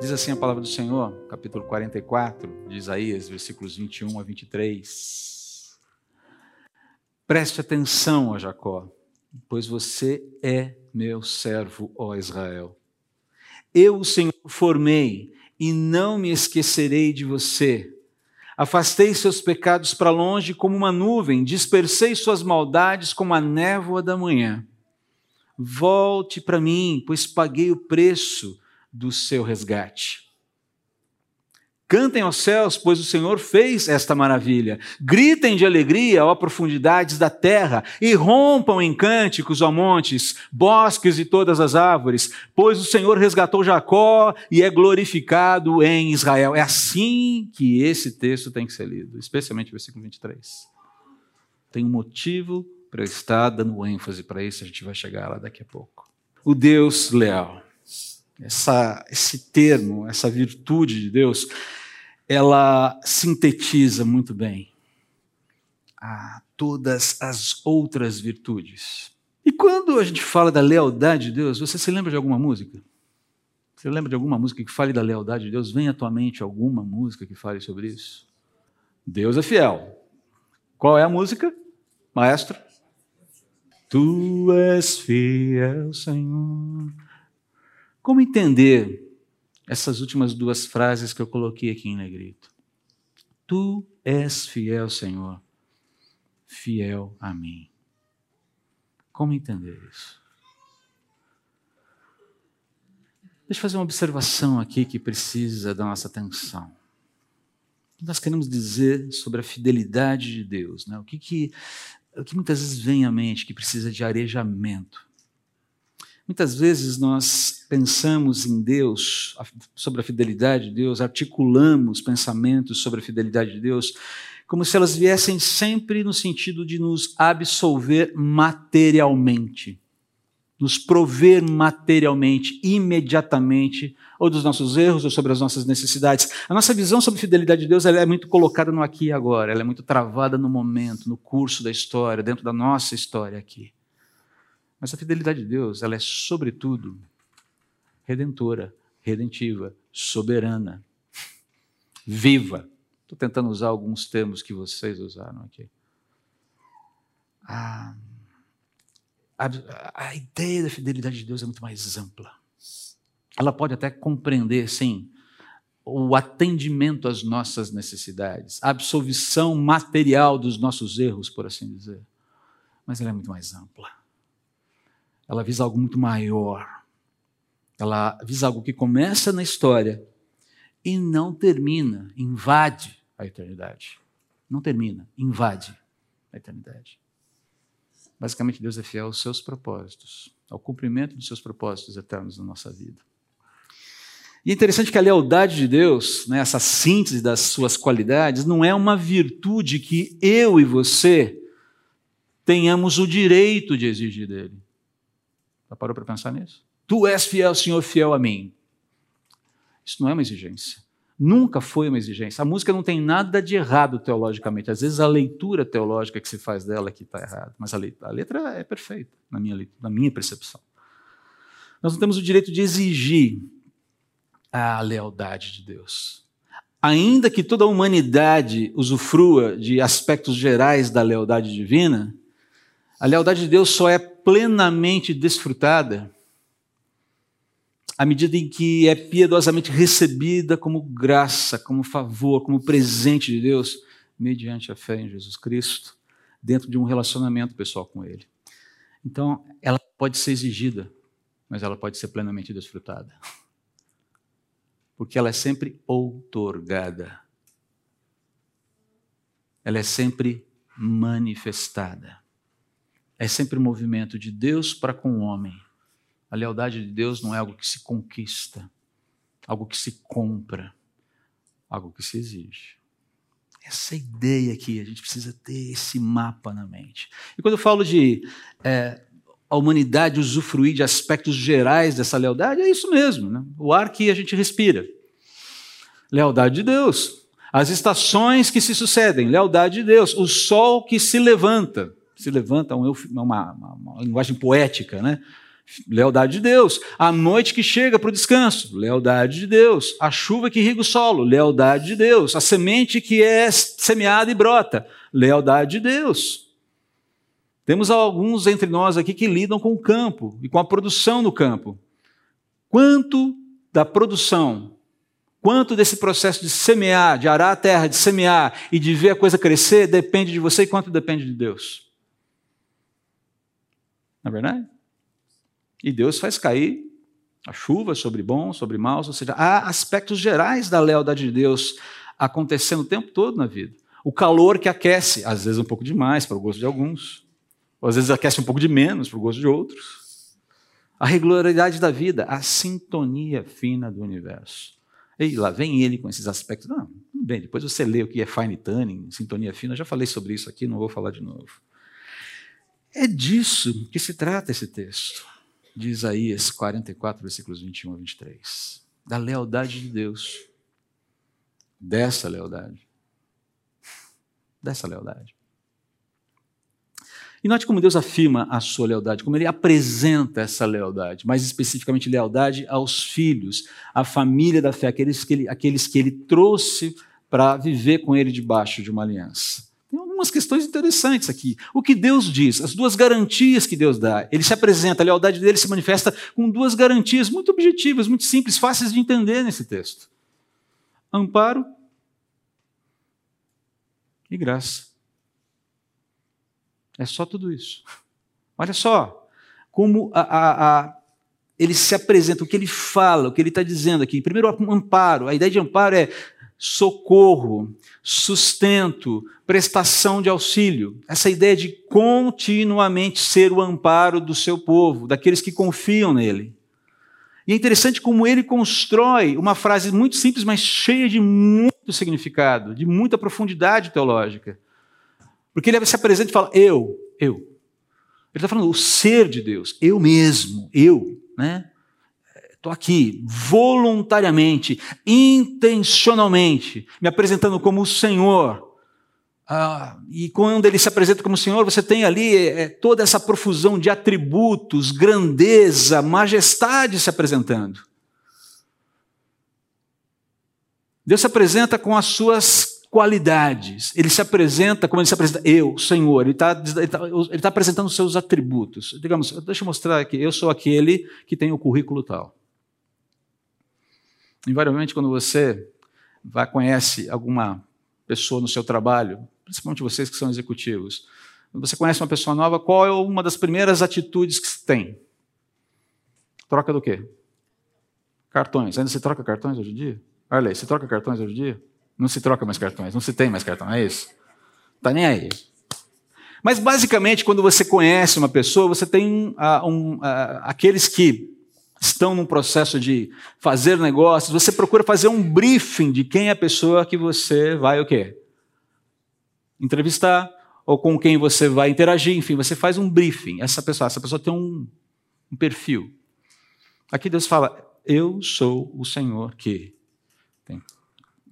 Diz assim a palavra do Senhor, capítulo 44 de Isaías, versículos 21 a 23. Preste atenção a Jacó, pois você é meu servo, ó Israel. Eu, o Senhor, formei e não me esquecerei de você. Afastei seus pecados para longe como uma nuvem, dispersei suas maldades como a névoa da manhã. Volte para mim, pois paguei o preço do seu resgate. Cantem aos céus, pois o Senhor fez esta maravilha. Gritem de alegria, ó profundidades da terra, e rompam em cânticos, ó montes, bosques e todas as árvores, pois o Senhor resgatou Jacó e é glorificado em Israel. É assim que esse texto tem que ser lido, especialmente o versículo 23. Tem um motivo para eu estar dando ênfase para isso, a gente vai chegar lá daqui a pouco. O Deus leal essa, esse termo, essa virtude de Deus, ela sintetiza muito bem a todas as outras virtudes. E quando a gente fala da lealdade de Deus, você se lembra de alguma música? Você lembra de alguma música que fale da lealdade de Deus? Vem à tua mente alguma música que fale sobre isso? Deus é fiel. Qual é a música, maestro? Tu és fiel, Senhor. Como entender essas últimas duas frases que eu coloquei aqui em negrito? Tu és fiel, Senhor, fiel a mim. Como entender isso? Deixa eu fazer uma observação aqui que precisa da nossa atenção. O que nós queremos dizer sobre a fidelidade de Deus? Né? O, que, que, o que muitas vezes vem à mente que precisa de arejamento? Muitas vezes nós pensamos em Deus, sobre a fidelidade de Deus, articulamos pensamentos sobre a fidelidade de Deus, como se elas viessem sempre no sentido de nos absolver materialmente, nos prover materialmente, imediatamente, ou dos nossos erros ou sobre as nossas necessidades. A nossa visão sobre a fidelidade de Deus é muito colocada no aqui e agora, ela é muito travada no momento, no curso da história, dentro da nossa história aqui. Mas a fidelidade de Deus, ela é sobretudo redentora, redentiva, soberana, viva. Estou tentando usar alguns termos que vocês usaram aqui. A, a, a ideia da fidelidade de Deus é muito mais ampla. Ela pode até compreender, sim, o atendimento às nossas necessidades, a absolvição material dos nossos erros, por assim dizer. Mas ela é muito mais ampla ela visa algo muito maior. Ela visa algo que começa na história e não termina, invade a eternidade. Não termina, invade a eternidade. Basicamente, Deus é fiel aos seus propósitos, ao cumprimento dos seus propósitos eternos na nossa vida. E é interessante que a lealdade de Deus, né, essa síntese das suas qualidades, não é uma virtude que eu e você tenhamos o direito de exigir dele. Já parou para pensar nisso? Tu és fiel, Senhor, fiel a mim. Isso não é uma exigência. Nunca foi uma exigência. A música não tem nada de errado teologicamente. Às vezes a leitura teológica que se faz dela que está errada. Mas a letra, a letra é perfeita, na minha, na minha percepção. Nós não temos o direito de exigir a lealdade de Deus. Ainda que toda a humanidade usufrua de aspectos gerais da lealdade divina, a lealdade de Deus só é plenamente desfrutada à medida em que é piedosamente recebida como graça, como favor, como presente de Deus, mediante a fé em Jesus Cristo, dentro de um relacionamento pessoal com Ele. Então, ela pode ser exigida, mas ela pode ser plenamente desfrutada. Porque ela é sempre outorgada. Ela é sempre manifestada é sempre um movimento de Deus para com o homem. A lealdade de Deus não é algo que se conquista, algo que se compra, algo que se exige. Essa ideia aqui, a gente precisa ter esse mapa na mente. E quando eu falo de é, a humanidade usufruir de aspectos gerais dessa lealdade, é isso mesmo, né? o ar que a gente respira. Lealdade de Deus. As estações que se sucedem, lealdade de Deus. O sol que se levanta, se levanta, uma, uma, uma linguagem poética, né? Lealdade de Deus. A noite que chega para o descanso, lealdade de Deus. A chuva que irriga o solo, lealdade de Deus. A semente que é semeada e brota, lealdade de Deus. Temos alguns entre nós aqui que lidam com o campo e com a produção no campo. Quanto da produção, quanto desse processo de semear, de arar a terra, de semear e de ver a coisa crescer, depende de você e quanto depende de Deus? Não é verdade? E Deus faz cair a chuva sobre bons, sobre maus, ou seja, há aspectos gerais da lealdade de Deus acontecendo o tempo todo na vida. O calor que aquece, às vezes um pouco demais para o gosto de alguns, ou às vezes aquece um pouco de menos para o gosto de outros. A regularidade da vida, a sintonia fina do universo. E lá vem ele com esses aspectos. Não, bem, depois você lê o que é fine tuning, sintonia fina, já falei sobre isso aqui, não vou falar de novo. É disso que se trata esse texto de Isaías 44, versículos 21 a 23. Da lealdade de Deus. Dessa lealdade. Dessa lealdade. E note como Deus afirma a sua lealdade, como ele apresenta essa lealdade, mais especificamente lealdade aos filhos, à família da fé, aqueles que ele, aqueles que ele trouxe para viver com ele debaixo de uma aliança algumas questões interessantes aqui. O que Deus diz, as duas garantias que Deus dá. Ele se apresenta, a lealdade dele se manifesta com duas garantias muito objetivas, muito simples, fáceis de entender nesse texto: amparo e graça. É só tudo isso. Olha só como a, a, a, ele se apresenta, o que ele fala, o que ele está dizendo aqui. Primeiro, amparo. A ideia de amparo é socorro, sustento, prestação de auxílio. Essa ideia de continuamente ser o amparo do seu povo, daqueles que confiam nele. E é interessante como ele constrói uma frase muito simples, mas cheia de muito significado, de muita profundidade teológica. Porque ele se apresenta e fala: Eu, eu. Ele está falando o ser de Deus, eu mesmo, eu. Né? Estou aqui voluntariamente, intencionalmente, me apresentando como o Senhor. Ah, e quando ele se apresenta como Senhor, você tem ali é, toda essa profusão de atributos, grandeza, majestade se apresentando. Deus se apresenta com as suas qualidades. Ele se apresenta como ele se apresenta, eu, Senhor. Ele está tá, ele tá apresentando os seus atributos. Digamos, deixa eu mostrar aqui, eu sou aquele que tem o currículo tal. Invariavelmente, quando você vai, conhece alguma pessoa no seu trabalho, principalmente vocês que são executivos, você conhece uma pessoa nova, qual é uma das primeiras atitudes que se tem? Troca do quê? Cartões. Ainda se troca cartões hoje em dia? Olha se troca cartões hoje em dia? Não se troca mais cartões, não se tem mais cartão, é isso? Tá nem aí. Mas basicamente, quando você conhece uma pessoa, você tem uh, um, uh, aqueles que estão num processo de fazer negócios, você procura fazer um briefing de quem é a pessoa que você vai o quê? Entrevistar, ou com quem você vai interagir, enfim, você faz um briefing. Essa pessoa, essa pessoa tem um, um perfil. Aqui Deus fala: Eu sou o Senhor que. Tem,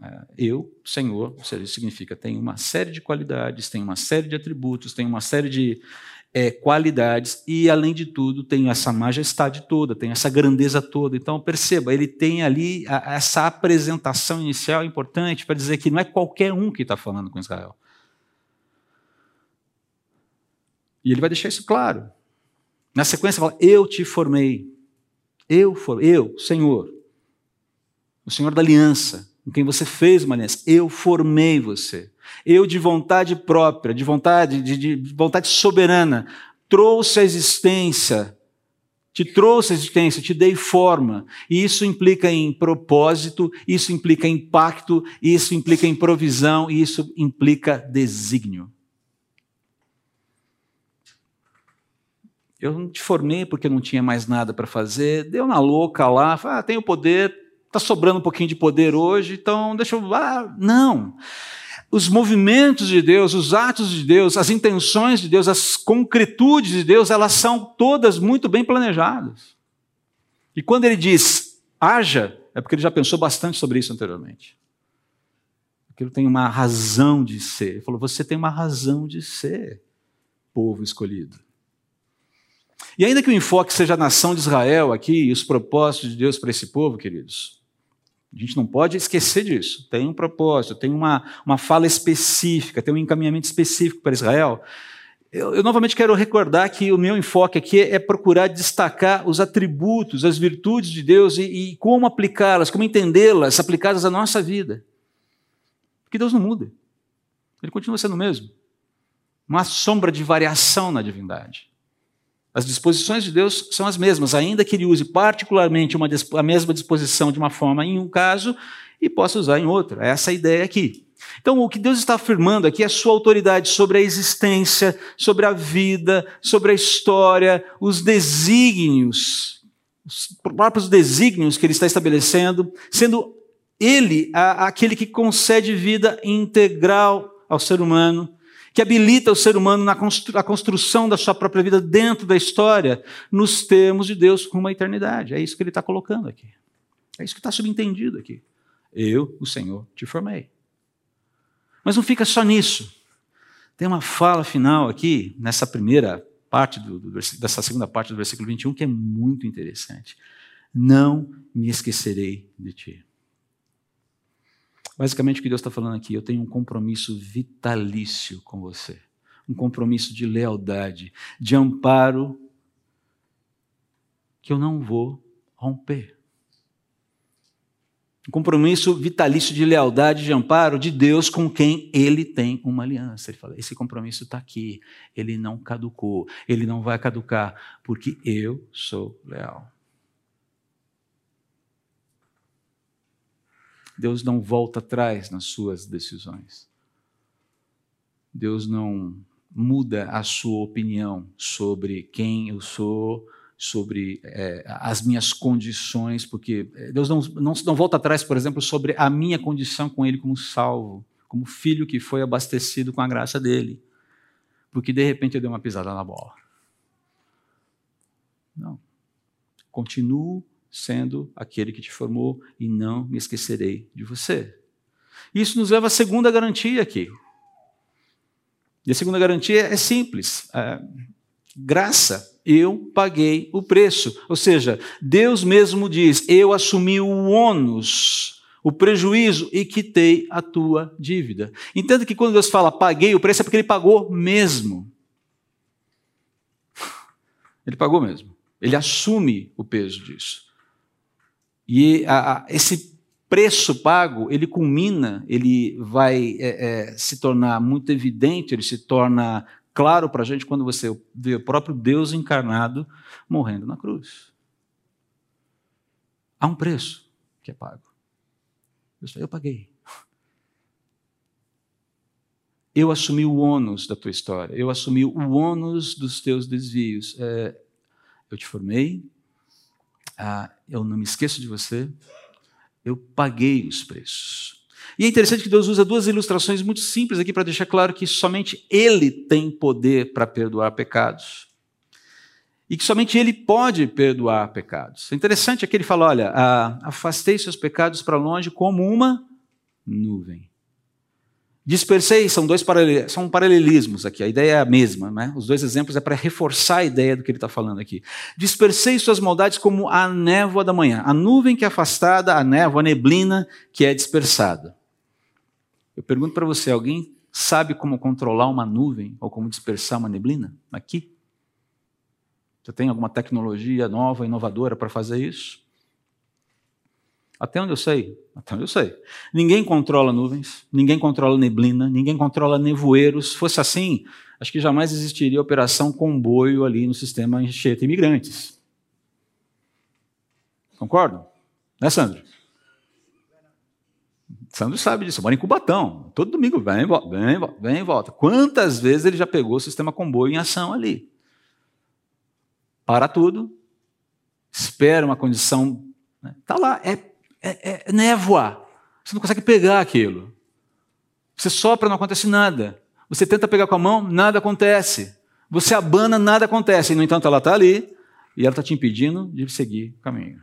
é, eu, Senhor, ou seja, isso significa tem uma série de qualidades, tem uma série de atributos, tem uma série de é, qualidades e, além de tudo, tem essa majestade toda, tem essa grandeza toda. Então, perceba, ele tem ali a, essa apresentação inicial importante para dizer que não é qualquer um que está falando com Israel. E ele vai deixar isso claro. Na sequência, fala: Eu te formei. Eu, for, eu, Senhor, o Senhor da aliança, com quem você fez uma aliança, eu formei você. Eu, de vontade própria, de vontade, de, de vontade soberana, trouxe a existência, te trouxe a existência, te dei forma. E isso implica em propósito, isso implica em impacto, isso implica em provisão, e isso implica desígnio. Eu não te formei porque não tinha mais nada para fazer, deu na louca lá, ah, tenho poder, está sobrando um pouquinho de poder hoje, então deixa eu. Ah, não os movimentos de Deus, os atos de Deus, as intenções de Deus, as concretudes de Deus, elas são todas muito bem planejadas. E quando ele diz haja, é porque ele já pensou bastante sobre isso anteriormente. Aquilo tem uma razão de ser. Ele falou: você tem uma razão de ser, povo escolhido. E ainda que o enfoque seja a nação de Israel aqui e os propósitos de Deus para esse povo, queridos, a gente não pode esquecer disso. Tem um propósito, tem uma, uma fala específica, tem um encaminhamento específico para Israel. Eu, eu, novamente quero recordar que o meu enfoque aqui é procurar destacar os atributos, as virtudes de Deus e, e como aplicá-las, como entendê-las, aplicadas à nossa vida. Porque Deus não muda. Ele continua sendo o mesmo. Há sombra de variação na divindade. As disposições de Deus são as mesmas, ainda que ele use particularmente uma, a mesma disposição de uma forma em um caso e possa usar em outro. É essa a ideia aqui. Então, o que Deus está afirmando aqui é a sua autoridade sobre a existência, sobre a vida, sobre a história, os desígnios, os próprios desígnios que ele está estabelecendo, sendo ele a, aquele que concede vida integral ao ser humano, que habilita o ser humano na construção da sua própria vida dentro da história, nos termos de Deus com uma eternidade. É isso que ele está colocando aqui. É isso que está subentendido aqui. Eu, o Senhor, te formei. Mas não fica só nisso. Tem uma fala final aqui, nessa primeira parte, do, do, dessa segunda parte do versículo 21, que é muito interessante. Não me esquecerei de ti. Basicamente, o que Deus está falando aqui, eu tenho um compromisso vitalício com você, um compromisso de lealdade, de amparo, que eu não vou romper. Um compromisso vitalício de lealdade, de amparo de Deus com quem ele tem uma aliança. Ele fala: esse compromisso está aqui, ele não caducou, ele não vai caducar, porque eu sou leal. Deus não volta atrás nas suas decisões. Deus não muda a sua opinião sobre quem eu sou, sobre é, as minhas condições, porque é, Deus não, não, não volta atrás, por exemplo, sobre a minha condição com Ele como salvo, como filho que foi abastecido com a graça dele, porque de repente eu dei uma pisada na bola. Não. Continuo sendo aquele que te formou, e não me esquecerei de você. Isso nos leva à segunda garantia aqui. E a segunda garantia é simples: é, graça. Eu paguei o preço. Ou seja, Deus mesmo diz: Eu assumi o ônus, o prejuízo e quitei a tua dívida. Entenda que quando Deus fala paguei o preço, é porque Ele pagou mesmo. Ele pagou mesmo. Ele assume o peso disso. E a, a, esse preço pago, ele culmina, ele vai é, é, se tornar muito evidente, ele se torna claro para a gente quando você vê o próprio Deus encarnado morrendo na cruz. Há um preço que é pago. Eu paguei. Eu assumi o ônus da tua história, eu assumi o ônus dos teus desvios. É, eu te formei, ah, eu não me esqueço de você, eu paguei os preços. E é interessante que Deus usa duas ilustrações muito simples aqui para deixar claro que somente Ele tem poder para perdoar pecados. E que somente Ele pode perdoar pecados. É interessante que ele fala: olha, ah, afastei seus pecados para longe como uma nuvem. Dispersei, são dois paralelismos, são paralelismos aqui, a ideia é a mesma, né? os dois exemplos é para reforçar a ideia do que ele está falando aqui. Dispersei suas maldades como a névoa da manhã, a nuvem que é afastada, a névoa, a neblina que é dispersada. Eu pergunto para você, alguém sabe como controlar uma nuvem ou como dispersar uma neblina aqui? Você tem alguma tecnologia nova, inovadora para fazer isso? Até onde eu sei? Até onde eu sei. Ninguém controla nuvens, ninguém controla neblina, ninguém controla nevoeiros. Se fosse assim, acho que jamais existiria operação comboio ali no sistema Anchieta Imigrantes. Concordo? Né, Sandro? Sandro sabe disso, mora em Cubatão. Todo domingo vem, vem, vem e volta. Quantas vezes ele já pegou o sistema comboio em ação ali? Para tudo, espera uma condição. Está né? lá, é é, é névoa. Você não consegue pegar aquilo. Você sopra, não acontece nada. Você tenta pegar com a mão, nada acontece. Você abana, nada acontece. E, no entanto, ela está ali e ela está te impedindo de seguir o caminho.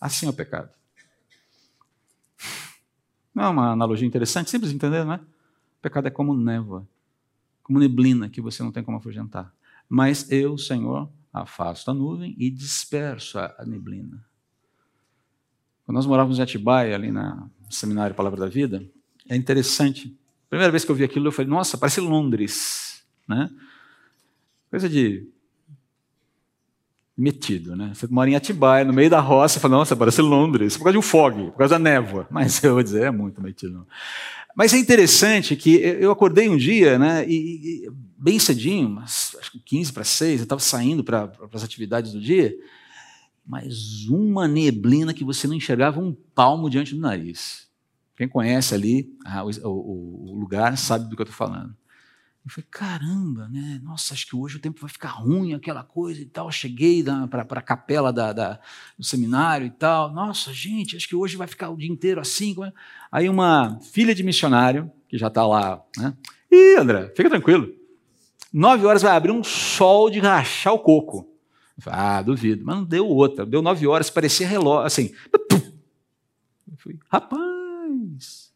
Assim é o pecado. Não é uma analogia interessante, simples de entender, não é? O pecado é como névoa, como neblina que você não tem como afugentar. Mas eu, Senhor, afasto a nuvem e disperso a, a neblina. Quando nós morávamos em Atibaia, ali na, seminário Palavra da Vida, é interessante. Primeira vez que eu vi aquilo, eu falei, nossa, parece Londres. Né? Coisa de metido, né? Você mora em Atibaia, no meio da roça, e fala, nossa, parece Londres, por causa de um fog, por causa da névoa. Mas eu vou dizer, é muito metido. Mas é interessante que eu acordei um dia, né, e, e bem cedinho, mas acho que 15 para 6, eu estava saindo para as atividades do dia, mas uma neblina que você não enxergava um palmo diante do nariz. Quem conhece ali ah, o, o, o lugar sabe do que eu estou falando. Eu falei, caramba, né? Nossa, acho que hoje o tempo vai ficar ruim, aquela coisa e tal. Cheguei para a capela da, da, do seminário e tal. Nossa, gente, acho que hoje vai ficar o dia inteiro assim. É? Aí uma filha de missionário, que já está lá, né? Ih, André, fica tranquilo. Nove horas vai abrir um sol de rachar o coco. Ah, duvido. Mas não deu outra. Deu nove horas, parecia relógio, assim. Eu falei, rapaz,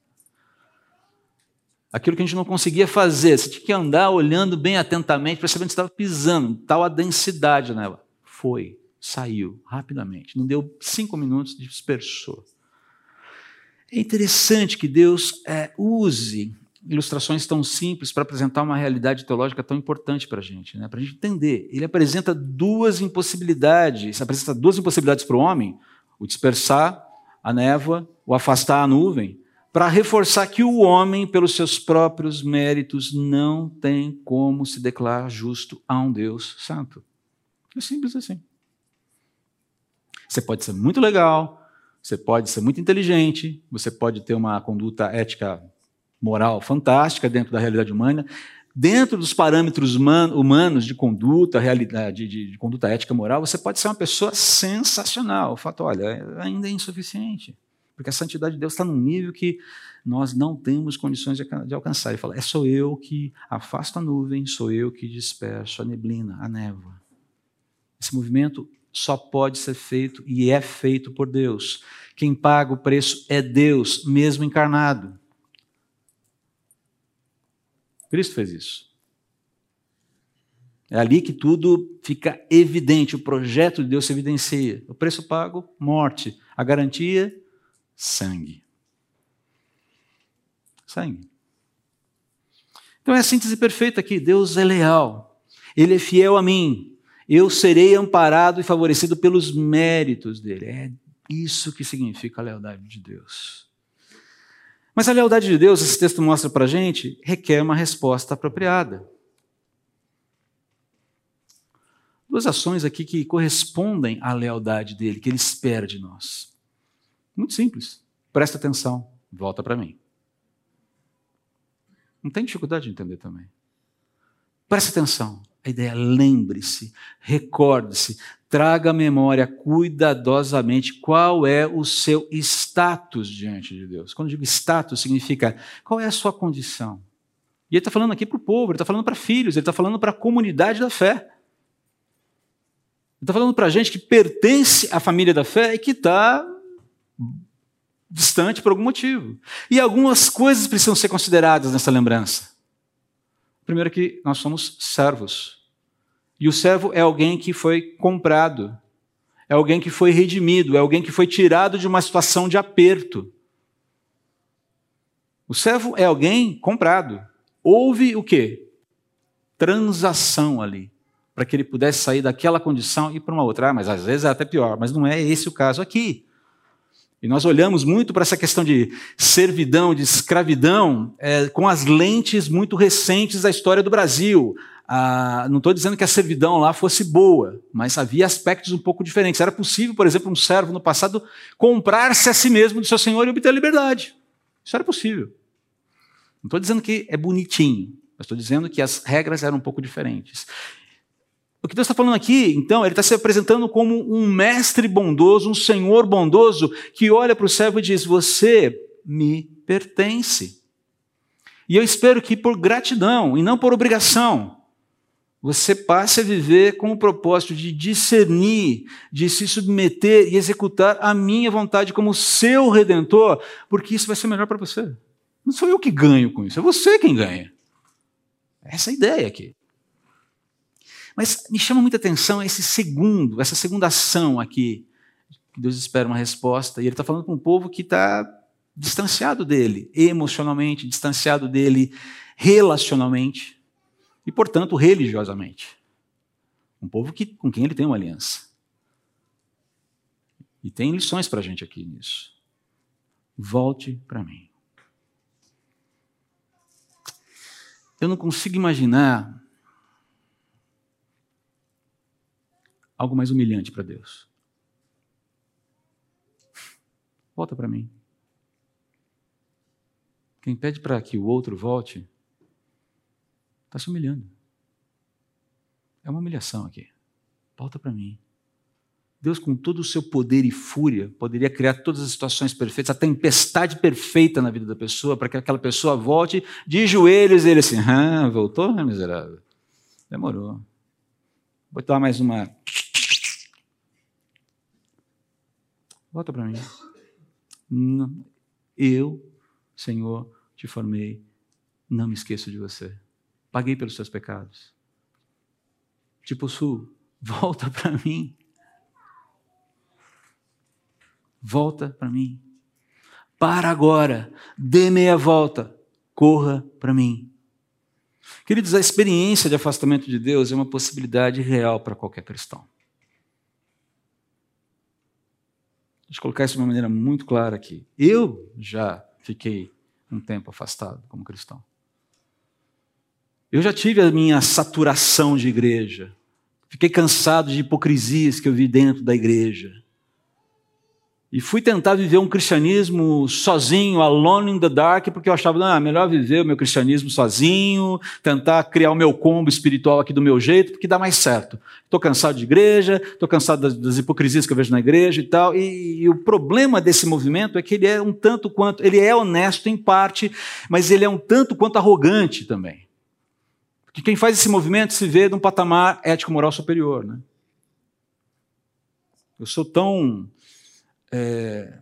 aquilo que a gente não conseguia fazer. Você tinha que andar olhando bem atentamente para saber onde estava pisando, tal a densidade nela. Foi, saiu rapidamente. Não deu cinco minutos, dispersou. É interessante que Deus é, use ilustrações tão simples para apresentar uma realidade teológica tão importante para a gente, né? para a gente entender. Ele apresenta duas impossibilidades, apresenta duas impossibilidades para o homem: o dispersar a névoa, o afastar a nuvem, para reforçar que o homem, pelos seus próprios méritos, não tem como se declarar justo a um Deus santo. É simples assim. Você pode ser muito legal, você pode ser muito inteligente, você pode ter uma conduta ética moral fantástica dentro da realidade humana, dentro dos parâmetros humanos de conduta, realidade, de, de conduta ética moral, você pode ser uma pessoa sensacional. O fato, olha, ainda é insuficiente. Porque a santidade de Deus está num nível que nós não temos condições de, de alcançar. Ele fala: é sou eu que afasto a nuvem, sou eu que disperso a neblina, a névoa. Esse movimento só pode ser feito e é feito por Deus. Quem paga o preço é Deus, mesmo encarnado. Cristo fez isso. É ali que tudo fica evidente, o projeto de Deus se evidencia. O preço pago, morte. A garantia, sangue. Sangue. Então é a síntese perfeita aqui. Deus é leal. Ele é fiel a mim. Eu serei amparado e favorecido pelos méritos dele. É isso que significa a lealdade de Deus. Mas a lealdade de Deus, esse texto mostra para a gente, requer uma resposta apropriada. Duas ações aqui que correspondem à lealdade dele, que ele espera de nós. Muito simples. Presta atenção, volta para mim. Não tem dificuldade de entender também. Presta atenção. A ideia é lembre-se, recorde-se, traga à memória cuidadosamente qual é o seu status diante de Deus. Quando digo status, significa qual é a sua condição. E ele está falando aqui para o povo, ele está falando para filhos, ele está falando para a comunidade da fé. Ele está falando para gente que pertence à família da fé e que está distante por algum motivo. E algumas coisas precisam ser consideradas nessa lembrança. Primeiro que nós somos servos. E o servo é alguém que foi comprado, é alguém que foi redimido, é alguém que foi tirado de uma situação de aperto. O servo é alguém comprado. Houve o quê? Transação ali, para que ele pudesse sair daquela condição e ir para uma outra. Ah, mas às vezes é até pior, mas não é esse o caso aqui. E nós olhamos muito para essa questão de servidão, de escravidão, é, com as lentes muito recentes da história do Brasil. Ah, não estou dizendo que a servidão lá fosse boa, mas havia aspectos um pouco diferentes. Era possível, por exemplo, um servo no passado comprar-se a si mesmo do seu senhor e obter a liberdade. Isso era possível. Não estou dizendo que é bonitinho, mas estou dizendo que as regras eram um pouco diferentes. O que Deus está falando aqui, então, ele está se apresentando como um mestre bondoso, um senhor bondoso, que olha para o servo e diz: Você me pertence. E eu espero que por gratidão e não por obrigação, você passe a viver com o propósito de discernir, de se submeter e executar a minha vontade como seu redentor, porque isso vai ser melhor para você. Não sou eu que ganho com isso, é você quem ganha. Essa é a ideia aqui. Mas me chama muita atenção esse segundo, essa segunda ação aqui, que Deus espera uma resposta, e ele está falando com um povo que está distanciado dele, emocionalmente, distanciado dele relacionalmente e, portanto, religiosamente. Um povo que, com quem ele tem uma aliança. E tem lições para a gente aqui nisso. Volte para mim. Eu não consigo imaginar algo mais humilhante para Deus. Volta para mim. Quem pede para que o outro volte, está se humilhando. É uma humilhação aqui. Volta para mim. Deus, com todo o seu poder e fúria, poderia criar todas as situações perfeitas, a tempestade perfeita na vida da pessoa, para que aquela pessoa volte de joelhos e ele assim, ah, voltou, né, miserável? Demorou. Vou dar mais uma. Volta para mim. Eu, Senhor, te formei, não me esqueço de você. Paguei pelos seus pecados. Te possuo. Volta para mim. volta para mim. Para agora, dê meia volta, corra para mim. Queridos, a experiência de afastamento de Deus é uma possibilidade real para qualquer cristão. Eu colocar isso de uma maneira muito clara aqui. Eu já fiquei um tempo afastado como cristão. Eu já tive a minha saturação de igreja. Fiquei cansado de hipocrisias que eu vi dentro da igreja. E fui tentar viver um cristianismo sozinho, alone in the dark, porque eu achava, é melhor viver o meu cristianismo sozinho, tentar criar o meu combo espiritual aqui do meu jeito, porque dá mais certo. Estou cansado de igreja, estou cansado das, das, hipocrisias que eu vejo na igreja e tal. E, e o problema desse movimento é que ele é um tanto quanto, ele é honesto em parte, mas ele é um tanto quanto arrogante também. Porque quem faz esse movimento se vê num patamar ético-moral superior. Né? Eu sou tão é,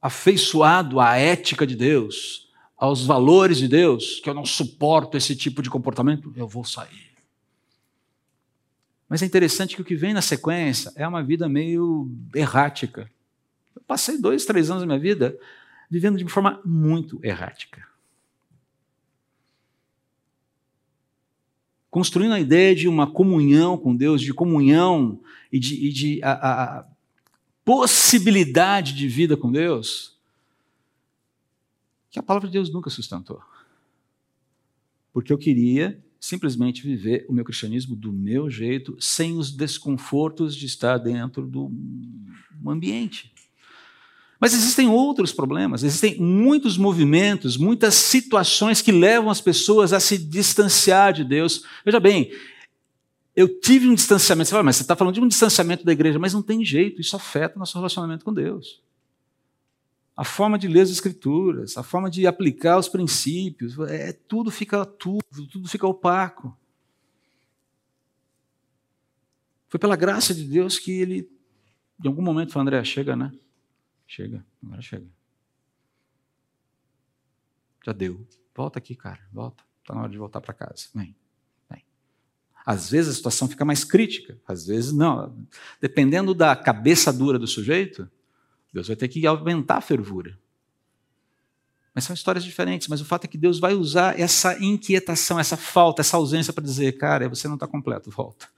afeiçoado à ética de Deus, aos valores de Deus, que eu não suporto esse tipo de comportamento, eu vou sair. Mas é interessante que o que vem na sequência é uma vida meio errática. Eu passei dois, três anos da minha vida vivendo de forma muito errática. Construindo a ideia de uma comunhão com Deus, de comunhão e de, e de a, a, possibilidade de vida com Deus que a palavra de Deus nunca sustentou. Porque eu queria simplesmente viver o meu cristianismo do meu jeito, sem os desconfortos de estar dentro do ambiente. Mas existem outros problemas, existem muitos movimentos, muitas situações que levam as pessoas a se distanciar de Deus. Veja bem, eu tive um distanciamento. Você fala, mas você está falando de um distanciamento da igreja, mas não tem jeito, isso afeta o nosso relacionamento com Deus. A forma de ler as escrituras, a forma de aplicar os princípios, é, tudo fica tudo, tudo fica opaco. Foi pela graça de Deus que ele, em algum momento, falou, André, chega, né? Chega, agora chega. Já deu. Volta aqui, cara, volta. Está na hora de voltar para casa. Vem. Às vezes a situação fica mais crítica, às vezes não. Dependendo da cabeça dura do sujeito, Deus vai ter que aumentar a fervura. Mas são histórias diferentes. Mas o fato é que Deus vai usar essa inquietação, essa falta, essa ausência para dizer: cara, você não está completo, volta.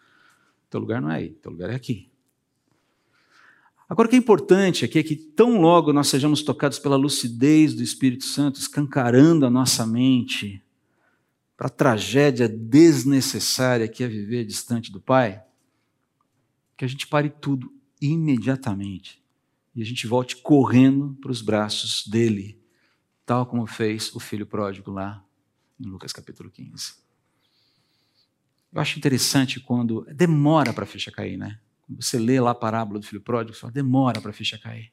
Teu lugar não é aí, teu lugar é aqui. Agora, o que é importante aqui é que, tão logo nós sejamos tocados pela lucidez do Espírito Santo, escancarando a nossa mente, para a tragédia desnecessária que é viver distante do Pai, que a gente pare tudo imediatamente e a gente volte correndo para os braços dele, tal como fez o filho pródigo lá em Lucas capítulo 15. Eu acho interessante quando demora para a ficha cair, né? Quando você lê lá a parábola do filho pródigo, fala, demora para a ficha cair.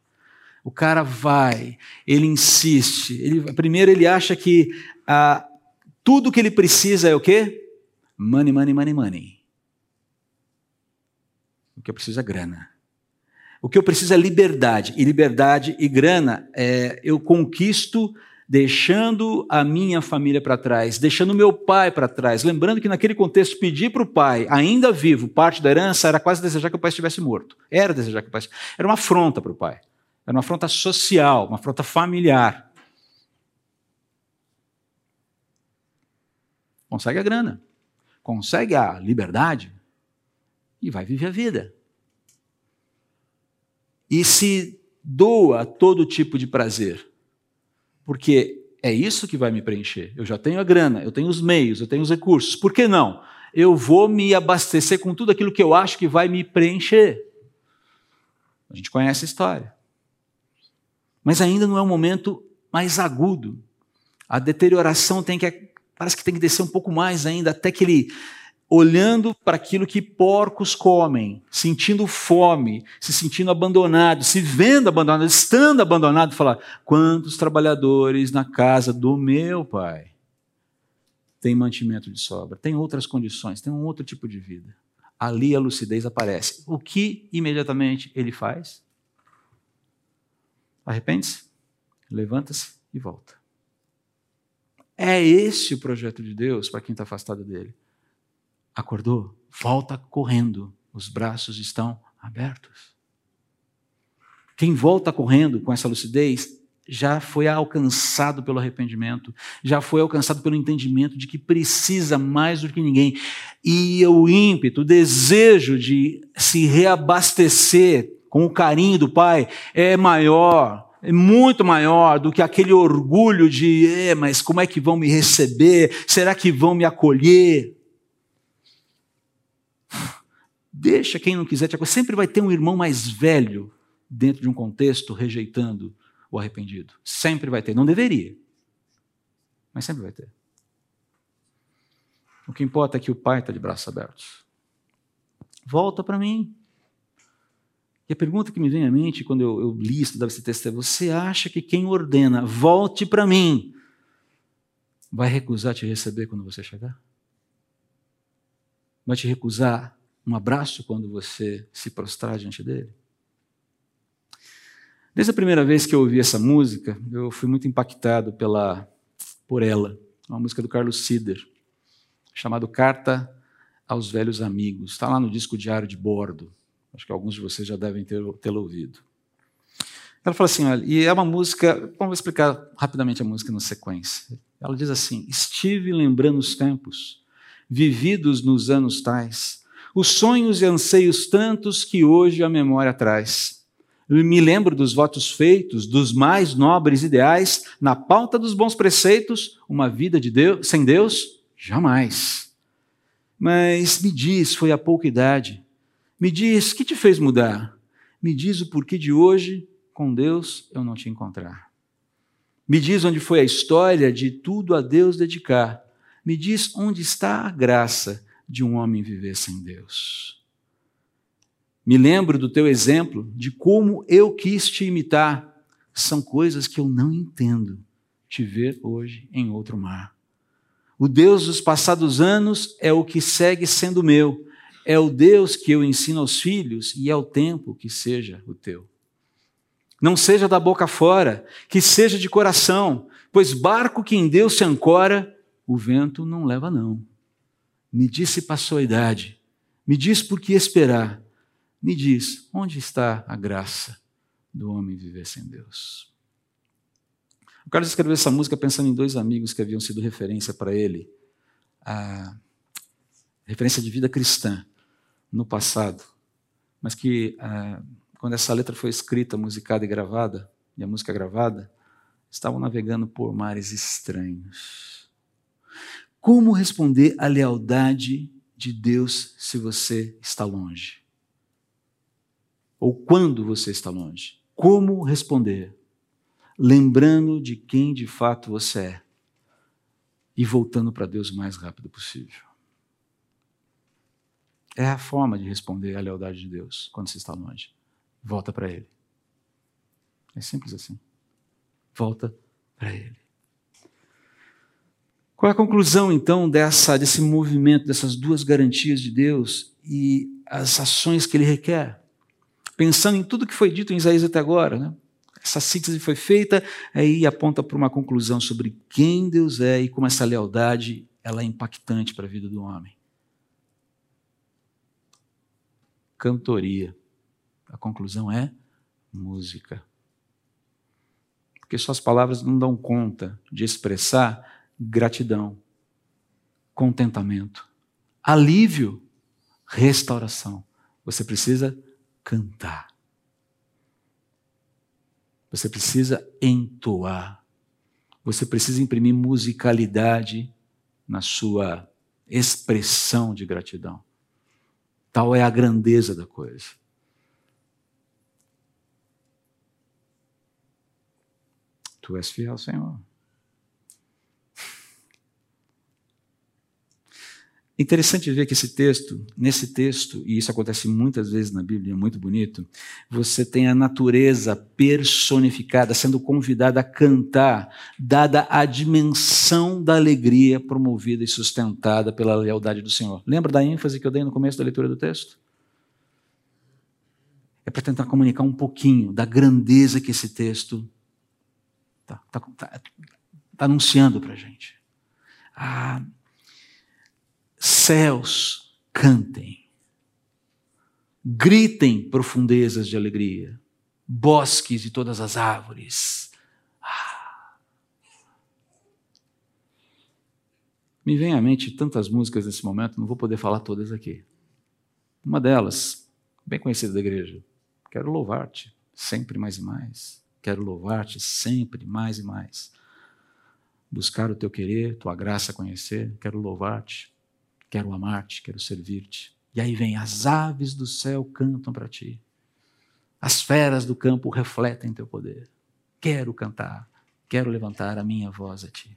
O cara vai, ele insiste. Ele, primeiro ele acha que a, tudo que ele precisa é o quê? Money, money, money, money. O que eu preciso é grana. O que eu preciso é liberdade. E liberdade e grana é, eu conquisto deixando a minha família para trás, deixando meu pai para trás. Lembrando que naquele contexto, pedir para o pai, ainda vivo, parte da herança, era quase desejar que o pai estivesse morto. Era desejar que o pai. Era uma afronta para o pai. Era uma afronta social, uma afronta familiar. Consegue a grana, consegue a liberdade e vai viver a vida. E se doa todo tipo de prazer porque é isso que vai me preencher. Eu já tenho a grana, eu tenho os meios, eu tenho os recursos. Por que não? Eu vou me abastecer com tudo aquilo que eu acho que vai me preencher. A gente conhece a história. Mas ainda não é um momento mais agudo. A deterioração tem que parece que tem que descer um pouco mais ainda até que ele olhando para aquilo que porcos comem, sentindo fome, se sentindo abandonado, se vendo abandonado, estando abandonado, falar: quantos trabalhadores na casa do meu pai têm mantimento de sobra, tem outras condições, tem um outro tipo de vida. Ali a lucidez aparece. O que imediatamente ele faz? Arrepende-se, levanta-se e volta. É esse o projeto de Deus para quem está afastado dele. Acordou? Volta correndo. Os braços estão abertos. Quem volta correndo com essa lucidez já foi alcançado pelo arrependimento, já foi alcançado pelo entendimento de que precisa mais do que ninguém. E o ímpeto, o desejo de se reabastecer com o carinho do Pai é maior, é muito maior do que aquele orgulho de, é, mas como é que vão me receber? Será que vão me acolher? Deixa quem não quiser te acolher. Sempre vai ter um irmão mais velho dentro de um contexto rejeitando o arrependido. Sempre vai ter. Não deveria, mas sempre vai ter. O que importa é que o pai está de braços abertos. Volta para mim. E a pergunta que me vem à mente quando eu, eu li estudava esse texto é: você acha que quem ordena, volte para mim, vai recusar te receber quando você chegar? Vai te recusar um abraço quando você se prostrar diante dele? Desde a primeira vez que eu ouvi essa música, eu fui muito impactado pela, por ela. Uma música do Carlos Sider, chamado Carta aos Velhos Amigos. Está lá no disco Diário de Bordo. Acho que alguns de vocês já devem tê-la ouvido. Ela fala assim, olha, e é uma música, vamos explicar rapidamente a música na sequência. Ela diz assim: Estive lembrando os tempos, vividos nos anos tais, os sonhos e anseios tantos que hoje a memória traz. Me lembro dos votos feitos, dos mais nobres ideais, na pauta dos bons preceitos, uma vida de Deus, sem Deus, jamais. Mas me diz, foi há pouca idade, me diz, que te fez mudar? Me diz o porquê de hoje, com Deus, eu não te encontrar. Me diz onde foi a história de tudo a Deus dedicar. Me diz onde está a graça de um homem viver sem Deus. Me lembro do teu exemplo de como eu quis te imitar. São coisas que eu não entendo te ver hoje em outro mar. O Deus dos passados anos é o que segue sendo meu. É o Deus que eu ensino aos filhos e é o tempo que seja o teu. Não seja da boca fora, que seja de coração, pois barco que em Deus se ancora, o vento não leva não. Me diz se passou a idade. Me diz por que esperar. Me diz onde está a graça do homem viver sem Deus. O Carlos escreveu essa música pensando em dois amigos que haviam sido referência para ele, a referência de vida cristã no passado, mas que ah, quando essa letra foi escrita, musicada e gravada, e a música gravada, estavam navegando por mares estranhos como responder à lealdade de Deus se você está longe? Ou quando você está longe? Como responder? Lembrando de quem de fato você é e voltando para Deus o mais rápido possível. É a forma de responder à lealdade de Deus quando você está longe. Volta para Ele. É simples assim. Volta para Ele. Qual é a conclusão, então, dessa, desse movimento, dessas duas garantias de Deus e as ações que ele requer? Pensando em tudo que foi dito em Isaías até agora, né? Essa síntese foi feita, aí aponta para uma conclusão sobre quem Deus é e como essa lealdade ela é impactante para a vida do homem. Cantoria. A conclusão é música. Porque suas palavras não dão conta de expressar gratidão, contentamento, alívio, restauração. Você precisa cantar. Você precisa entoar. Você precisa imprimir musicalidade na sua expressão de gratidão. Tal é a grandeza da coisa. Tu és fiel, Senhor. Interessante ver que esse texto, nesse texto, e isso acontece muitas vezes na Bíblia, é muito bonito, você tem a natureza personificada, sendo convidada a cantar, dada a dimensão da alegria promovida e sustentada pela lealdade do Senhor. Lembra da ênfase que eu dei no começo da leitura do texto? É para tentar comunicar um pouquinho da grandeza que esse texto está tá, tá, tá anunciando para a gente. Ah, céus cantem, gritem profundezas de alegria, bosques e todas as árvores. Ah. Me vem à mente tantas músicas nesse momento, não vou poder falar todas aqui. Uma delas, bem conhecida da igreja, quero louvar-te sempre mais e mais. Quero louvar-te sempre mais e mais. Buscar o teu querer, tua graça conhecer, quero louvar-te Quero amar-te, quero servir-te. E aí vem: as aves do céu cantam para ti. As feras do campo refletem teu poder. Quero cantar, quero levantar a minha voz a ti.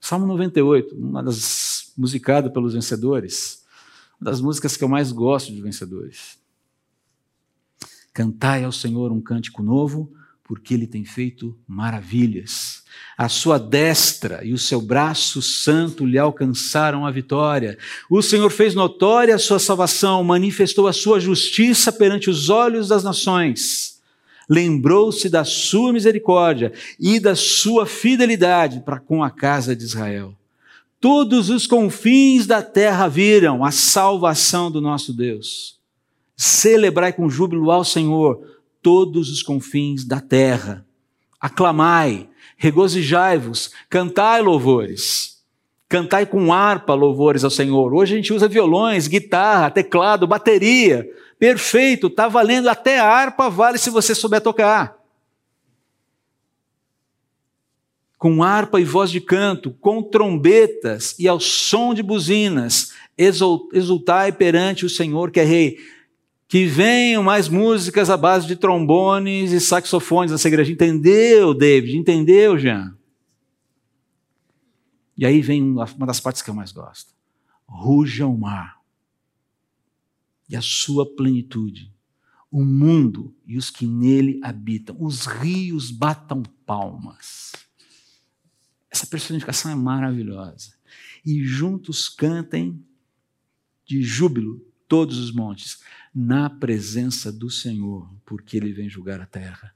Salmo 98, uma das musicadas pelos vencedores, uma das músicas que eu mais gosto de vencedores. Cantai ao Senhor um cântico novo, porque ele tem feito maravilhas. A sua destra e o seu braço santo lhe alcançaram a vitória. O Senhor fez notória a sua salvação, manifestou a sua justiça perante os olhos das nações. Lembrou-se da sua misericórdia e da sua fidelidade para com a casa de Israel. Todos os confins da terra viram a salvação do nosso Deus. Celebrai com júbilo ao Senhor todos os confins da terra. Aclamai, regozijai-vos, cantai louvores. Cantai com harpa louvores ao Senhor. Hoje a gente usa violões, guitarra, teclado, bateria. Perfeito, está valendo até a harpa vale se você souber tocar. Com harpa e voz de canto, com trombetas e ao som de buzinas, exultai perante o Senhor que é rei que venham mais músicas à base de trombones e saxofones nessa igreja. Entendeu, David? Entendeu, Jean? E aí vem uma das partes que eu mais gosto. Ruja o mar e a sua plenitude, o mundo e os que nele habitam, os rios batam palmas. Essa personificação é maravilhosa. E juntos cantem de júbilo todos os montes na presença do Senhor, porque ele vem julgar a terra.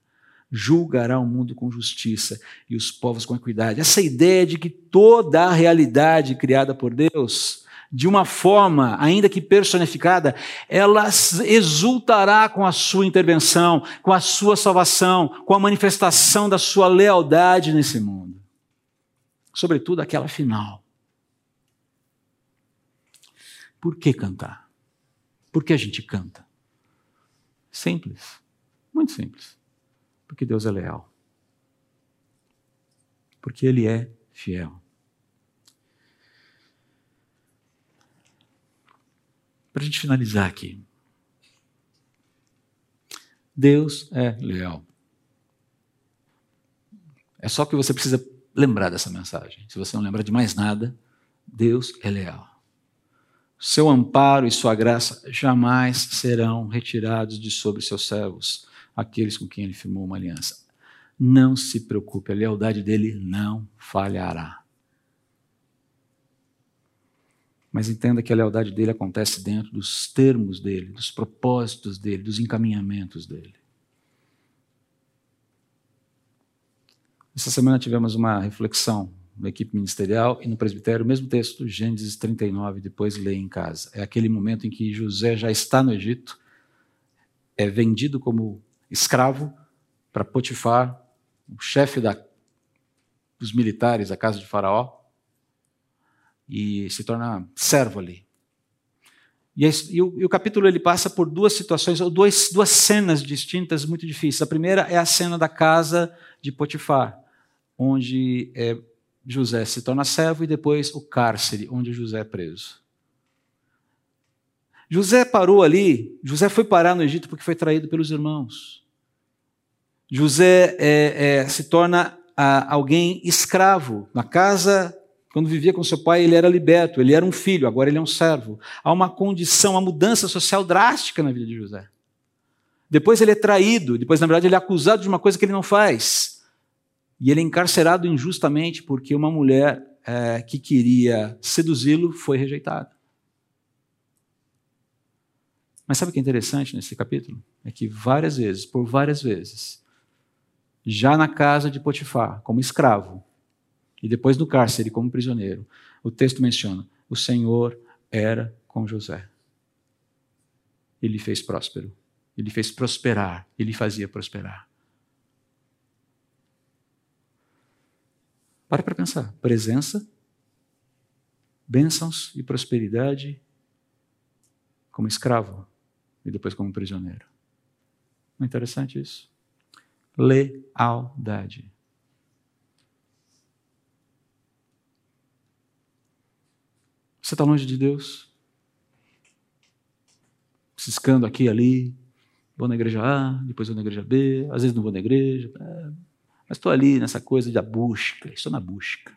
Julgará o mundo com justiça e os povos com equidade. Essa ideia de que toda a realidade criada por Deus, de uma forma, ainda que personificada, ela exultará com a sua intervenção, com a sua salvação, com a manifestação da sua lealdade nesse mundo. Sobretudo aquela final. Por que cantar? Por que a gente canta? Simples. Muito simples. Porque Deus é leal. Porque Ele é fiel. Para a gente finalizar aqui. Deus é leal. É só que você precisa lembrar dessa mensagem. Se você não lembrar de mais nada, Deus é leal seu amparo e sua graça jamais serão retirados de sobre seus servos, aqueles com quem ele firmou uma aliança. Não se preocupe, a lealdade dele não falhará. Mas entenda que a lealdade dele acontece dentro dos termos dele, dos propósitos dele, dos encaminhamentos dele. Essa semana tivemos uma reflexão na equipe ministerial e no presbitério, o mesmo texto, Gênesis 39, depois lê em casa. É aquele momento em que José já está no Egito, é vendido como escravo para Potifar, o chefe da, dos militares da casa de Faraó, e se torna servo ali. E, e, o, e, o, capítulo ele passa por duas situações, ou duas, duas cenas distintas muito difíceis. A primeira é a cena da casa de Potifar, onde é, José se torna servo, e depois o cárcere, onde José é preso. José parou ali, José foi parar no Egito porque foi traído pelos irmãos. José é, é, se torna a, alguém escravo. Na casa, quando vivia com seu pai, ele era liberto, ele era um filho, agora ele é um servo. Há uma condição, uma mudança social drástica na vida de José. Depois ele é traído, depois, na verdade, ele é acusado de uma coisa que ele não faz. E ele é encarcerado injustamente porque uma mulher é, que queria seduzi-lo foi rejeitada. Mas sabe o que é interessante nesse capítulo? É que várias vezes, por várias vezes, já na casa de Potifar, como escravo, e depois no cárcere, como prisioneiro, o texto menciona: o Senhor era com José. Ele fez próspero, ele fez prosperar, ele fazia prosperar. Para para pensar: presença, bênçãos e prosperidade como escravo e depois como prisioneiro. Não é interessante isso? lealdade. Você está longe de Deus? Ciscando aqui e ali, vou na igreja A, depois vou na igreja B, às vezes não vou na igreja, é, mas estou ali nessa coisa da busca, estou na busca.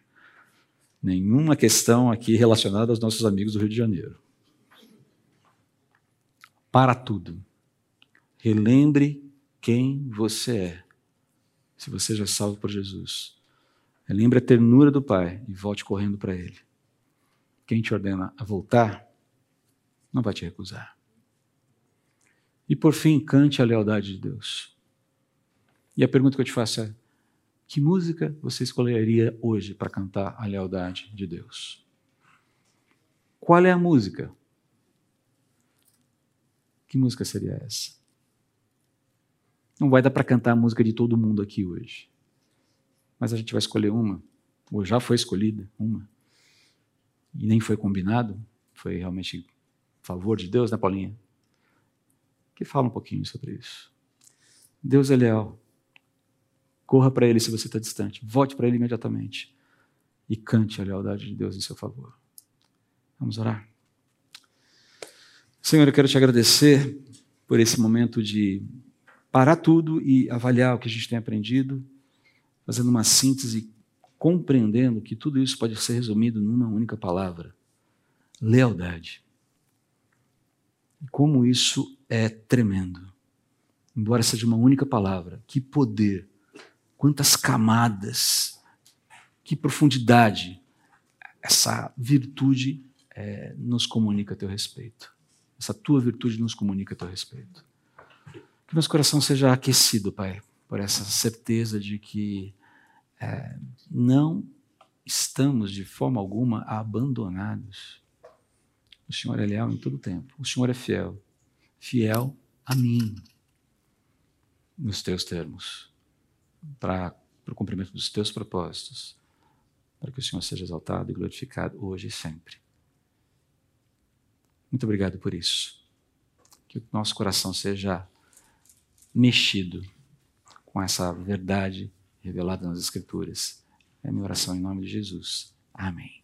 Nenhuma questão aqui relacionada aos nossos amigos do Rio de Janeiro. Para tudo. Relembre quem você é se você já é salvo por Jesus. Lembre a ternura do Pai e volte correndo para Ele. Quem te ordena a voltar, não vai te recusar. E por fim, cante a lealdade de Deus. E a pergunta que eu te faço é: que música você escolheria hoje para cantar a lealdade de Deus? Qual é a música? Que música seria essa? Não vai dar para cantar a música de todo mundo aqui hoje. Mas a gente vai escolher uma, ou já foi escolhida uma, e nem foi combinado, foi realmente favor de Deus, né, Paulinha? Que fala um pouquinho sobre isso. Deus é leal. Corra para Ele se você está distante. Volte para Ele imediatamente. E cante a lealdade de Deus em seu favor. Vamos orar? Senhor, eu quero te agradecer por esse momento de parar tudo e avaliar o que a gente tem aprendido, fazendo uma síntese, compreendendo que tudo isso pode ser resumido numa única palavra: lealdade. E como isso é tremendo. Embora seja uma única palavra, que poder, quantas camadas, que profundidade essa virtude é, nos comunica a teu respeito. Essa tua virtude nos comunica a teu respeito. Que nosso coração seja aquecido, Pai, por essa certeza de que é, não estamos de forma alguma abandonados. O Senhor é leal em todo tempo. O Senhor é fiel. Fiel a mim, nos teus termos, para o cumprimento dos teus propósitos, para que o Senhor seja exaltado e glorificado hoje e sempre. Muito obrigado por isso. Que o nosso coração seja mexido com essa verdade revelada nas Escrituras. É minha oração em nome de Jesus. Amém.